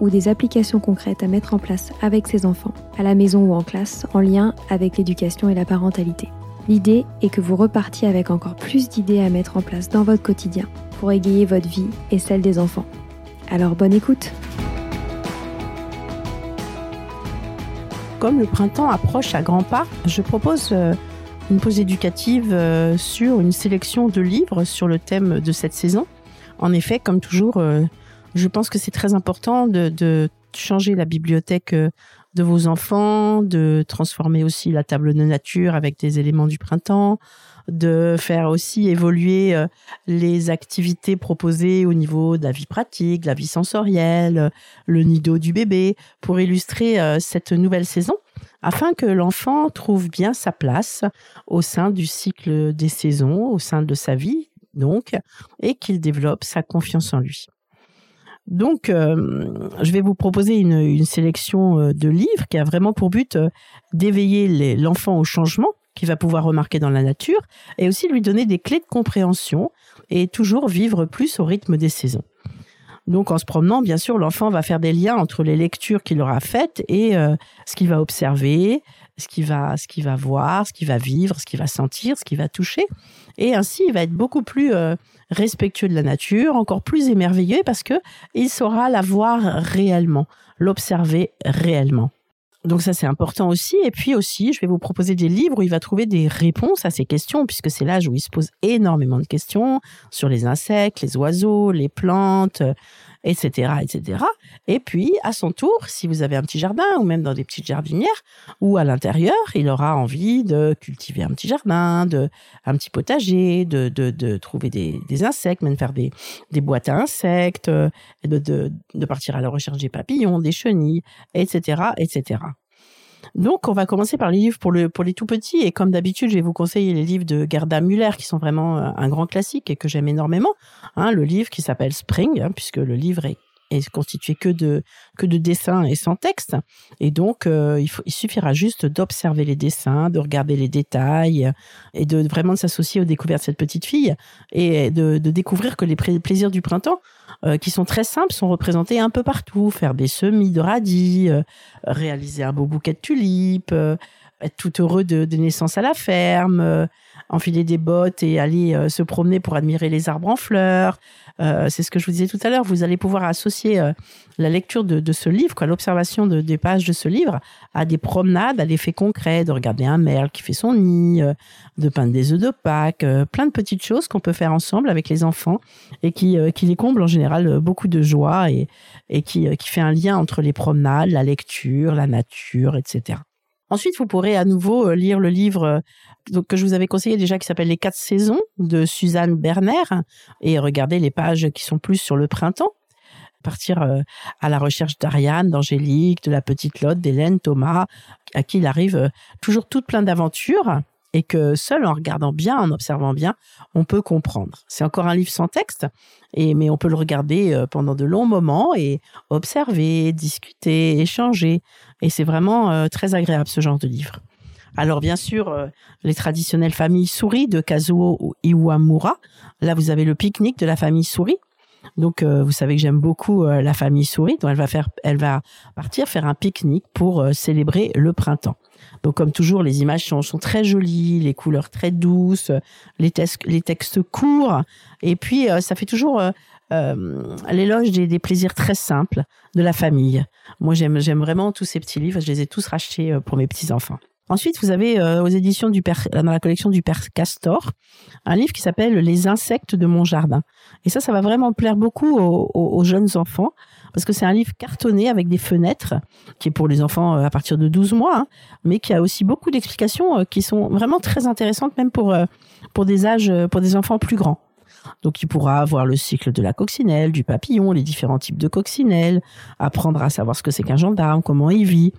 ou des applications concrètes à mettre en place avec ses enfants, à la maison ou en classe, en lien avec l'éducation et la parentalité. L'idée est que vous repartiez avec encore plus d'idées à mettre en place dans votre quotidien pour égayer votre vie et celle des enfants. Alors bonne écoute Comme le printemps approche à grands pas, je propose euh, une pause éducative euh, sur une sélection de livres sur le thème de cette saison. En effet, comme toujours, euh, je pense que c'est très important de, changer la bibliothèque euh, de vos enfants, de transformer aussi la table de nature avec des éléments du printemps, de faire aussi évoluer euh, les activités proposées au niveau de la vie pratique, de la vie sensorielle, le nido du bébé, pour illustrer euh, cette nouvelle saison, afin que l'enfant trouve bien sa place au sein du cycle des saisons, au sein de sa vie, donc, et qu'il développe sa confiance en lui. Donc, euh, je vais vous proposer une, sélection euh, de livres qui a vraiment pour but euh, d'éveiller l'enfant au changement qu'il va pouvoir remarquer dans la nature et aussi lui donner des clés de compréhension et toujours vivre plus au rythme des saisons. Donc en se promenant, bien sûr, l'enfant va faire des liens entre les lectures qu'il aura faites et ce qu'il va observer, ce qu'il va, ce qu'il va voir, ce qu'il va vivre, ce qu'il va sentir, ce qu'il va toucher. Et ainsi, il va être beaucoup plus euh, respectueux de la nature, encore plus émerveillé parce que il saura la voir réellement, l'observer réellement. Donc ça c'est important aussi. Et puis aussi, je vais vous proposer des livres où il va trouver des réponses à ces questions, puisque c'est l'âge où il se pose énormément de questions sur les insectes, les oiseaux, les plantes, etc., etc. Et puis, à son tour, si vous avez un petit jardin ou même dans des petites jardinières ou à l'intérieur, il aura envie de cultiver un petit jardin, de un petit potager, de, de, de trouver des, des, insectes, même faire des, des boîtes à insectes, de, de, de partir à la recherche des papillons, des chenilles, etc., etc. Donc, on va commencer par les livres pour, le, pour les tout petits. Et comme d'habitude, je vais vous conseiller les livres de Gerda Müller, qui sont vraiment euh, un grand classique et que j'aime énormément. Hein, le livre qui s'appelle Spring, hein, puisque le livre est est constitué que de que de dessins et sans texte. Et donc euh, il, faut, il suffira juste d'observer les dessins de regarder les détails et de vraiment s'associer aux découvertes de cette petite fille et de, de découvrir que les plaisirs du printemps euh, qui sont très simples sont représentés un peu partout. Faire des semis de radis euh, réaliser un beau bouquet de tulipes être tout heureux de, de naissance à la ferme enfiler des bottes et aller euh, se promener pour admirer les arbres en fleurs. Euh, c'est ce que je vous disais tout à l'heure. Vous allez pouvoir associer euh, la lecture de, ce livre, quoi, l'observation de, des pages de ce livre, à des promenades, à des faits concrets, de regarder un merle qui fait son nid, de peindre des œufs de Pâques, plein de petites choses qu'on peut faire ensemble avec les enfants et qui, qui les comblent en général beaucoup de joie et, et qui, qui fait un lien entre les promenades, la lecture, la nature, etc. Ensuite, vous pourrez à nouveau euh, lire le livre euh, que je vous avais conseillé déjà qui s'appelle Les quatre saisons de Suzanne Berner et regarder les pages qui sont plus sur le printemps. Partir euh, à la recherche d'Ariane, d'Angélique, de la petite Lotte, d'Hélène, Thomas, à qui il arrive toujours toutes plein d'aventures et que seul en regardant bien, en observant bien, on peut comprendre. C'est encore un livre sans texte, et, mais on peut le regarder euh, pendant de longs moments et observer, discuter, échanger. Et c'est vraiment euh, très agréable ce genre de livre. Alors bien sûr, les traditionnelles familles souris de Kazuo Iwamura. Là, vous avez le pique-nique de la famille souris. Donc, vous savez que j'aime beaucoup la famille souris. Donc, elle va faire, elle va partir faire un pique-nique pour célébrer le printemps. Donc comme toujours, les images sont, très jolies, les couleurs très douces, les, les textes courts, et puis euh, ça fait toujours euh, euh, l'éloge des, plaisirs très simples de la famille. Moi, j'aime j'aime vraiment tous ces petits livres. Je les ai tous rachetés pour mes petits enfants. Ensuite, vous avez aux éditions du Père, dans la collection du Père Castor, un livre qui s'appelle Les insectes de mon jardin. Et ça, ça va vraiment plaire beaucoup aux jeunes enfants parce que c'est un livre cartonné avec des fenêtres, qui est pour les enfants euh, à partir de 12 mois, hein, mais qui a aussi beaucoup d'explications euh, qui sont vraiment très intéressantes, même pour, euh, pour des âges, pour des enfants plus grands. Donc, il pourra avoir le cycle de la coccinelle, du papillon, les différents types de coccinelles, apprendre à savoir ce que c'est qu'un gendarme, comment il vit,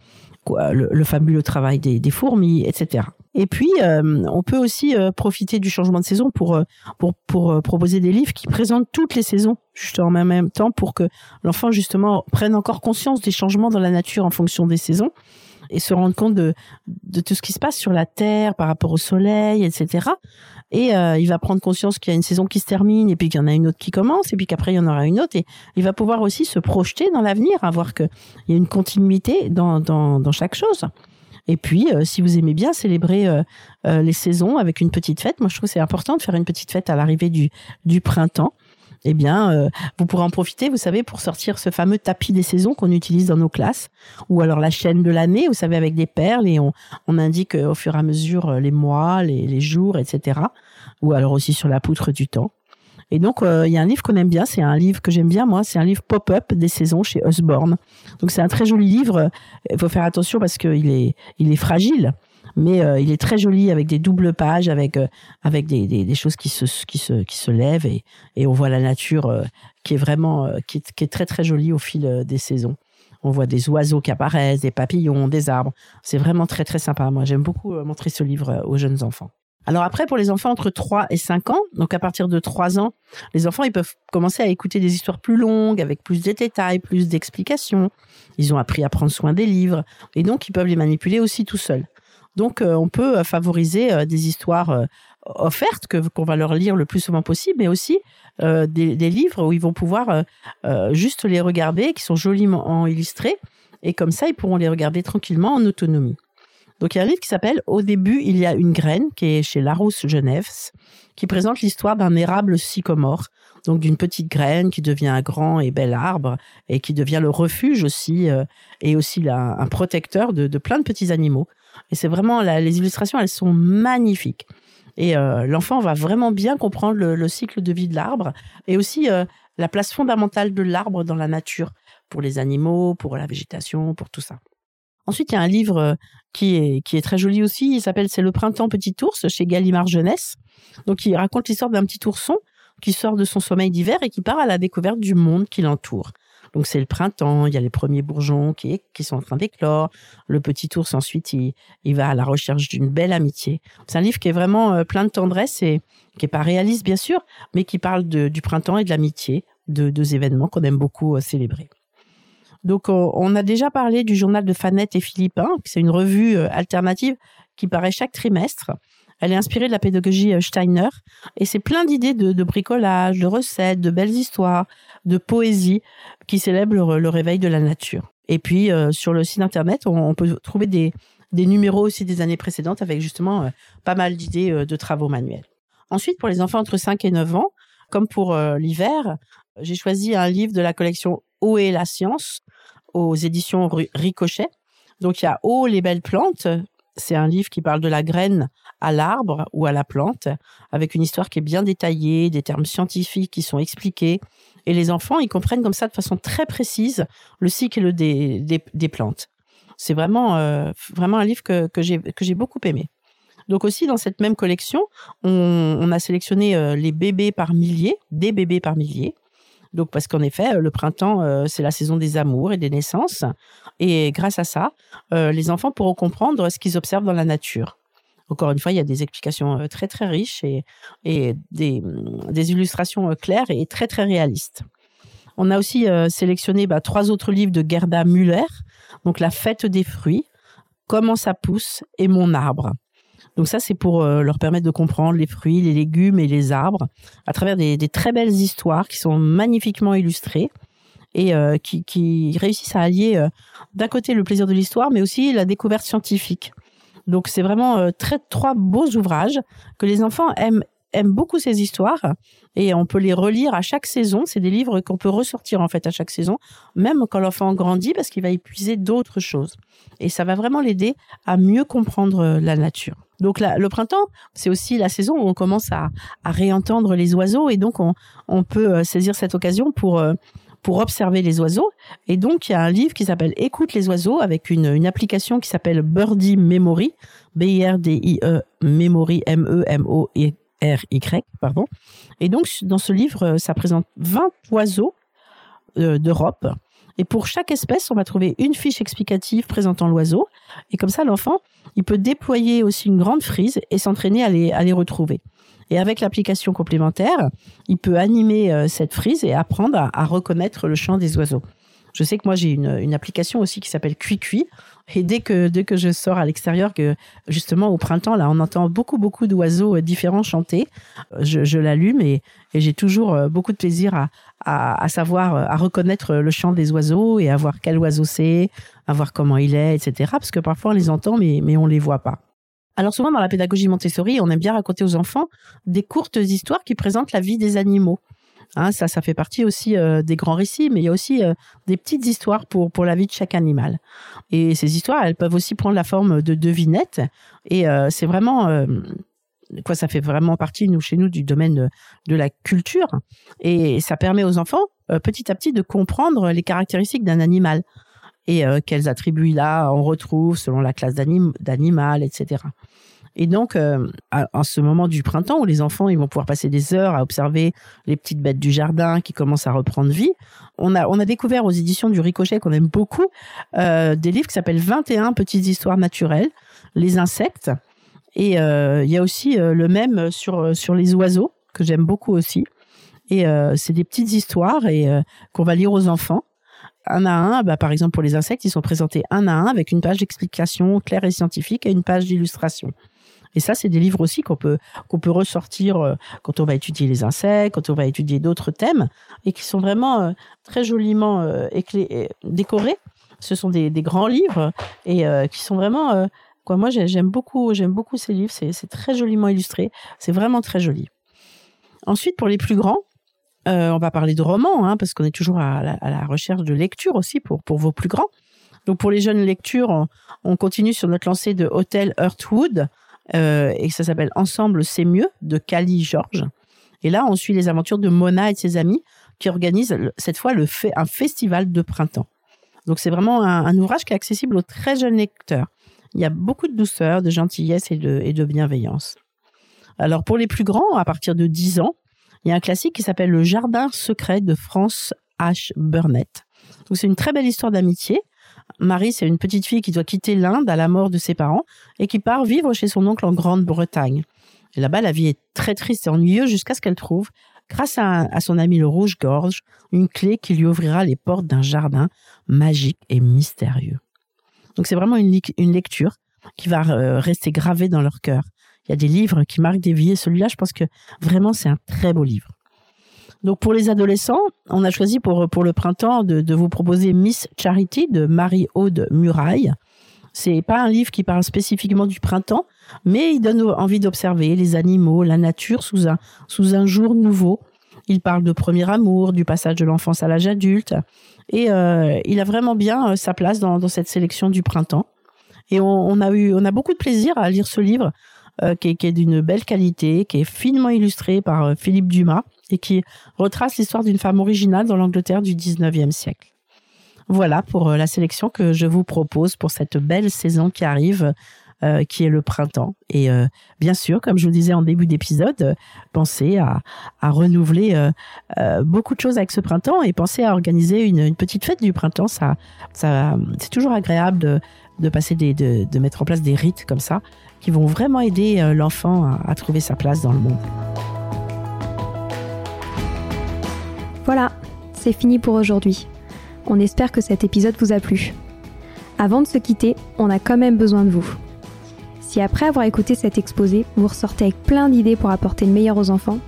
le, fabuleux travail des, fourmis, etc. Et puis, euh, on peut aussi euh, profiter du changement de saison pour euh, pour pour proposer des livres qui présentent toutes les saisons juste en même temps pour que l'enfant justement prenne encore conscience des changements dans la nature en fonction des saisons et se rendre compte de de tout ce qui se passe sur la terre par rapport au soleil, etc. Et euh, il va prendre conscience qu'il y a une saison qui se termine et puis qu'il y en a une autre qui commence et puis qu'après il y en aura une autre. Et il va pouvoir aussi se projeter dans l'avenir, à voir qu'il y a une continuité dans, dans, dans chaque chose. Et puis, euh, si vous aimez bien célébrer euh, les saisons avec une petite fête, moi je trouve c'est important de faire une petite fête à l'arrivée du, du printemps eh bien, euh, vous pourrez en profiter, vous savez, pour sortir ce fameux tapis des saisons qu'on utilise dans nos classes, ou alors la chaîne de l'année, vous savez, avec des perles, et on, on indique euh, au fur et à mesure euh, les mois, les, les jours, etc. Ou alors aussi sur la poutre du temps. Et donc, il y a un livre qu'on aime bien, c'est un livre que j'aime bien, moi, c'est un livre pop-up des saisons chez Osborne. Donc, c'est un très joli livre. Il faut faire attention parce qu'il est, il est fragile mais euh, il est très joli avec des doubles pages, avec euh, avec des, des, choses qui se qui se qui se lèvent et, et on voit la nature euh, qui est vraiment qui est, qui est très très jolie au fil des saisons. On voit des oiseaux qui apparaissent, des papillons, des arbres. C'est vraiment très très sympa. Moi, j'aime beaucoup montrer ce livre aux jeunes enfants. Alors après, pour les enfants entre 3 et 5 ans, donc à partir de 3 ans, les enfants, ils peuvent commencer à écouter des histoires plus longues, avec plus de détails, plus d'explications. Ils ont appris à prendre soin des livres, et donc ils peuvent les manipuler aussi tout seuls. Donc, euh, on peut euh, favoriser euh, des histoires offertes que qu'on va leur lire le plus souvent possible, mais aussi des, livres où ils vont pouvoir juste les regarder, qui sont joliment illustrés, et comme ça, ils pourront les regarder tranquillement en autonomie. Donc il y a un livre qui s'appelle Au début, il y a une graine, qui est chez Larousse Genève, qui présente l'histoire d'un érable sycomore, donc d'une petite graine qui devient un grand et bel arbre, et qui devient le refuge aussi, et aussi un protecteur de, de plein de petits animaux. Et c'est vraiment, les illustrations, elles sont magnifiques. Et euh, l'enfant va vraiment bien comprendre le, cycle de vie de l'arbre et aussi euh, la place fondamentale de l'arbre dans la nature, pour les animaux, pour la végétation, pour tout ça. Ensuite, il y a un livre euh, qui est, qui est très joli aussi. Il s'appelle C'est le printemps petit ours chez Gallimard Jeunesse. Donc, il raconte l'histoire d'un petit ourson qui sort de son sommeil d'hiver et qui part à la découverte du monde qui l'entoure. Donc c'est le printemps, il y a les premiers bourgeons qui, qui sont en train d'éclore. Le petit ours ensuite, il, il va à la recherche d'une belle amitié. C'est un livre qui est vraiment euh, plein de tendresse et qui est pas réaliste bien sûr, mais qui parle du printemps et de l'amitié, de deux événements qu'on aime beaucoup euh, célébrer. Donc on a déjà parlé du journal de Fanette et Philippin, c'est une revue euh, alternative qui paraît chaque trimestre. Elle est inspirée de la pédagogie Steiner et c'est plein d'idées de, bricolage, de recettes, de belles histoires, de poésie qui célèbre le, réveil de la nature. Et puis euh, sur le site internet, on, peut trouver des, numéros aussi des années précédentes avec justement euh, pas mal d'idées euh, de travaux manuels. Ensuite, pour les enfants entre 5 et 9 ans, comme pour l'hiver, j'ai choisi un livre de la collection Eau et la science aux éditions Ricochet. Donc il y a Eau les belles plantes, c'est un livre qui parle de la graine à l'arbre ou à la plante, avec une histoire qui est bien détaillée, des termes scientifiques qui sont expliqués, et les enfants, ils comprennent comme ça de façon très précise le cycle des, des, plantes. C'est vraiment, euh, vraiment un livre que, que j'ai beaucoup aimé. Donc aussi, dans cette même collection, on, a sélectionné euh, les bébés par milliers, des bébés par milliers. Donc parce qu'en effet, le printemps, euh, c'est la saison des amours et des naissances. Et grâce à ça, les enfants pourront comprendre ce qu'ils observent dans la nature. Encore une fois, il y a des explications euh, très très riches et, et des, mm, des, illustrations euh, claires et très très réalistes. On a aussi euh, sélectionné bah, trois autres livres de Gerda Müller, donc La fête des fruits, comment ça pousse et mon arbre. Donc ça, c'est pour euh, leur permettre de comprendre les fruits, les légumes et les arbres à travers des, très belles histoires qui sont magnifiquement illustrées et euh, qui, réussissent à allier euh, d'un côté le plaisir de l'histoire, mais aussi la découverte scientifique. Donc c'est vraiment très trois beaux ouvrages que les enfants aiment aiment beaucoup ces histoires et on peut les relire à chaque saison. C'est des livres qu'on peut ressortir en fait à chaque saison, même quand l'enfant grandit parce qu'il va épuiser d'autres choses. Et ça va vraiment l'aider à mieux comprendre la nature. Donc le printemps, c'est aussi la saison où on commence à, réentendre les oiseaux et donc on, peut euh, saisir cette occasion pour euh, pour observer les oiseaux. Et donc, il y a un livre qui s'appelle Écoute les oiseaux avec une, application qui s'appelle Birdie Memory, B-I-R-D-I-E Memory, M-E-M-O-R-Y, pardon. Et donc, dans ce livre, euh, ça présente 20 oiseaux d'Europe. Et pour chaque espèce, on va trouver une fiche explicative présentant l'oiseau. Et comme ça, l'enfant, il peut déployer aussi une grande frise et s'entraîner à les, à les retrouver. Et avec l'application complémentaire, il peut animer euh, cette frise et apprendre à, reconnaître le chant des oiseaux. Je sais que moi j'ai une, une, application aussi qui s'appelle Cui et dès que dès que je sors à l'extérieur, que justement au printemps là, on entend beaucoup beaucoup d'oiseaux euh, différents chanter, euh, je, l'allume et, j'ai toujours beaucoup de plaisir à, à, à, savoir à reconnaître le chant des oiseaux et à voir quel oiseau c'est, à voir comment il est, etc. Parce que parfois on les entend mais mais on les voit pas. Alors souvent dans la pédagogie Montessori, on aime bien raconter aux enfants des courtes histoires qui présentent la vie des animaux. Hein, ça, ça fait partie aussi euh, des grands récits, mais il y a aussi euh, des petites histoires pour pour la vie de chaque animal. Et ces histoires, elles peuvent aussi prendre la forme de devinettes. Et euh, c'est vraiment quoi, ça fait vraiment partie nous chez nous du domaine de la culture. Et ça permet aux enfants petit à petit de comprendre les caractéristiques d'un animal et quels attributs a, on retrouve selon la classe d'animal, etc. Et donc, euh, en ce moment du printemps où les enfants ils vont pouvoir passer des heures à observer les petites bêtes du jardin qui commencent à reprendre vie, on a, on a découvert aux éditions du Ricochet qu'on aime beaucoup euh, des livres qui s'appellent 21 petites histoires naturelles, les insectes. Et euh, il y a aussi euh, le même sur, sur les oiseaux que j'aime beaucoup aussi. Et euh, c'est des petites histoires et qu'on va lire aux enfants un à un, bah, par exemple pour les insectes, ils sont présentés un à un avec une page d'explication claire et scientifique et une page d'illustration. Et ça, c'est des livres aussi qu'on peut qu'on peut ressortir euh, quand on va étudier les insectes, quand on va étudier d'autres thèmes, et qui sont vraiment euh, très joliment euh, décorés. Ce sont des, des grands livres et qui sont vraiment quoi. Moi, j'aime beaucoup beaucoup ces livres. C'est très joliment illustré. C'est vraiment très joli. Ensuite, pour les plus grands, on va parler de romans, hein, parce qu'on est toujours à la, à la, recherche de lecture aussi pour, pour vos plus grands. Donc pour les jeunes lectures, on, on continue sur notre lancée de Hotel Earthwood, euh, et ça s'appelle Ensemble c'est mieux de Cali George. Et là, on suit les aventures de Mona et de ses amis qui organisent cette fois un festival de printemps. Donc c'est vraiment un, ouvrage qui est accessible aux très jeunes lecteurs. Il y a beaucoup de douceur, de gentillesse et de, et de bienveillance. Alors pour les plus grands, à partir de 10 ans, il y a un classique qui s'appelle Le Jardin secret de France H. Burnett. Donc c'est une très belle histoire d'amitié Marie, c'est une petite fille qui doit quitter l'Inde à la mort de ses parents et qui part vivre chez son oncle en Grande-Bretagne. Et là-bas, la vie est très triste et ennuyeuse jusqu'à ce qu'elle trouve, grâce à, son ami le rouge-gorge, une clé qui lui ouvrira les portes d'un jardin magique et mystérieux. Donc c'est vraiment une, une, lecture qui va euh, rester gravée dans leur cœur. Il y a des livres qui marquent des vies et celui-là, je pense que vraiment c'est un très beau livre. Donc pour les adolescents, on a choisi pour, pour le printemps de, de vous proposer Miss Charity de Marie-Aude Muraille. C'est pas un livre qui parle spécifiquement du printemps, mais il donne envie d'observer les animaux, la nature sous un, sous un jour nouveau. Il parle de premier amour, du passage de l'enfance à l'âge adulte, et euh, il a vraiment bien euh, sa place dans, cette sélection du printemps. Et on, on, a eu, on a beaucoup de plaisir à lire ce livre, euh, qui qui est d'une belle qualité, qui est finement illustré par euh, Philippe Dumas et qui retrace l'histoire d'une femme originale dans l'Angleterre du 19e siècle. Voilà pour euh, la sélection que je vous propose pour cette belle saison qui arrive, euh, qui est le printemps. Et euh, bien sûr, comme je vous disais en début d'épisode, pensez à, à renouveler beaucoup de choses avec ce printemps et pensez à organiser une, une petite fête du printemps. Ça, ça, c'est toujours agréable de, de passer des, de, mettre en place des rites comme ça qui vont vraiment aider l'enfant à, à trouver sa place dans le monde. Voilà, c'est fini pour aujourd'hui. On espère que cet épisode vous a plu. Avant de se quitter, on a quand même besoin de vous. Si après avoir écouté cet exposé, vous ressortez avec plein d'idées pour apporter le meilleur aux enfants,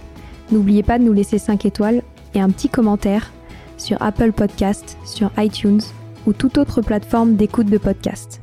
n'oubliez pas de nous laisser 5 étoiles et un petit commentaire sur Apple Podcast, sur iTunes ou toute autre plateforme d'écoute de podcast.